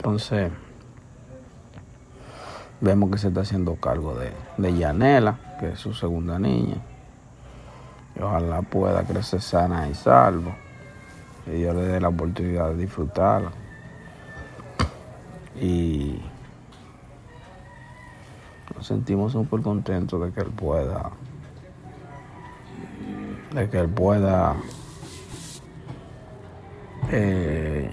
Entonces, vemos que se está haciendo cargo de, de Yanela, que es su segunda niña. Y ojalá pueda crecer sana y salvo. Que Dios le dé la oportunidad de disfrutarla. Y nos sentimos súper contentos de que él pueda, de que él pueda eh,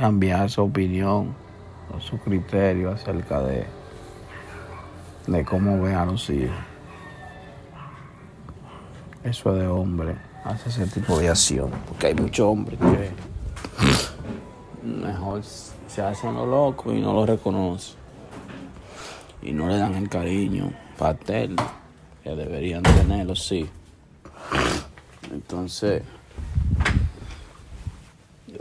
Cambiar su opinión o su criterio acerca de, de cómo ven a los hijos. Eso de hombre hace ese tipo de acción, porque hay muchos hombres que mejor se hacen lo loco y no lo reconocen. Y no le dan el cariño paterno que deberían tenerlo, sí. Entonces,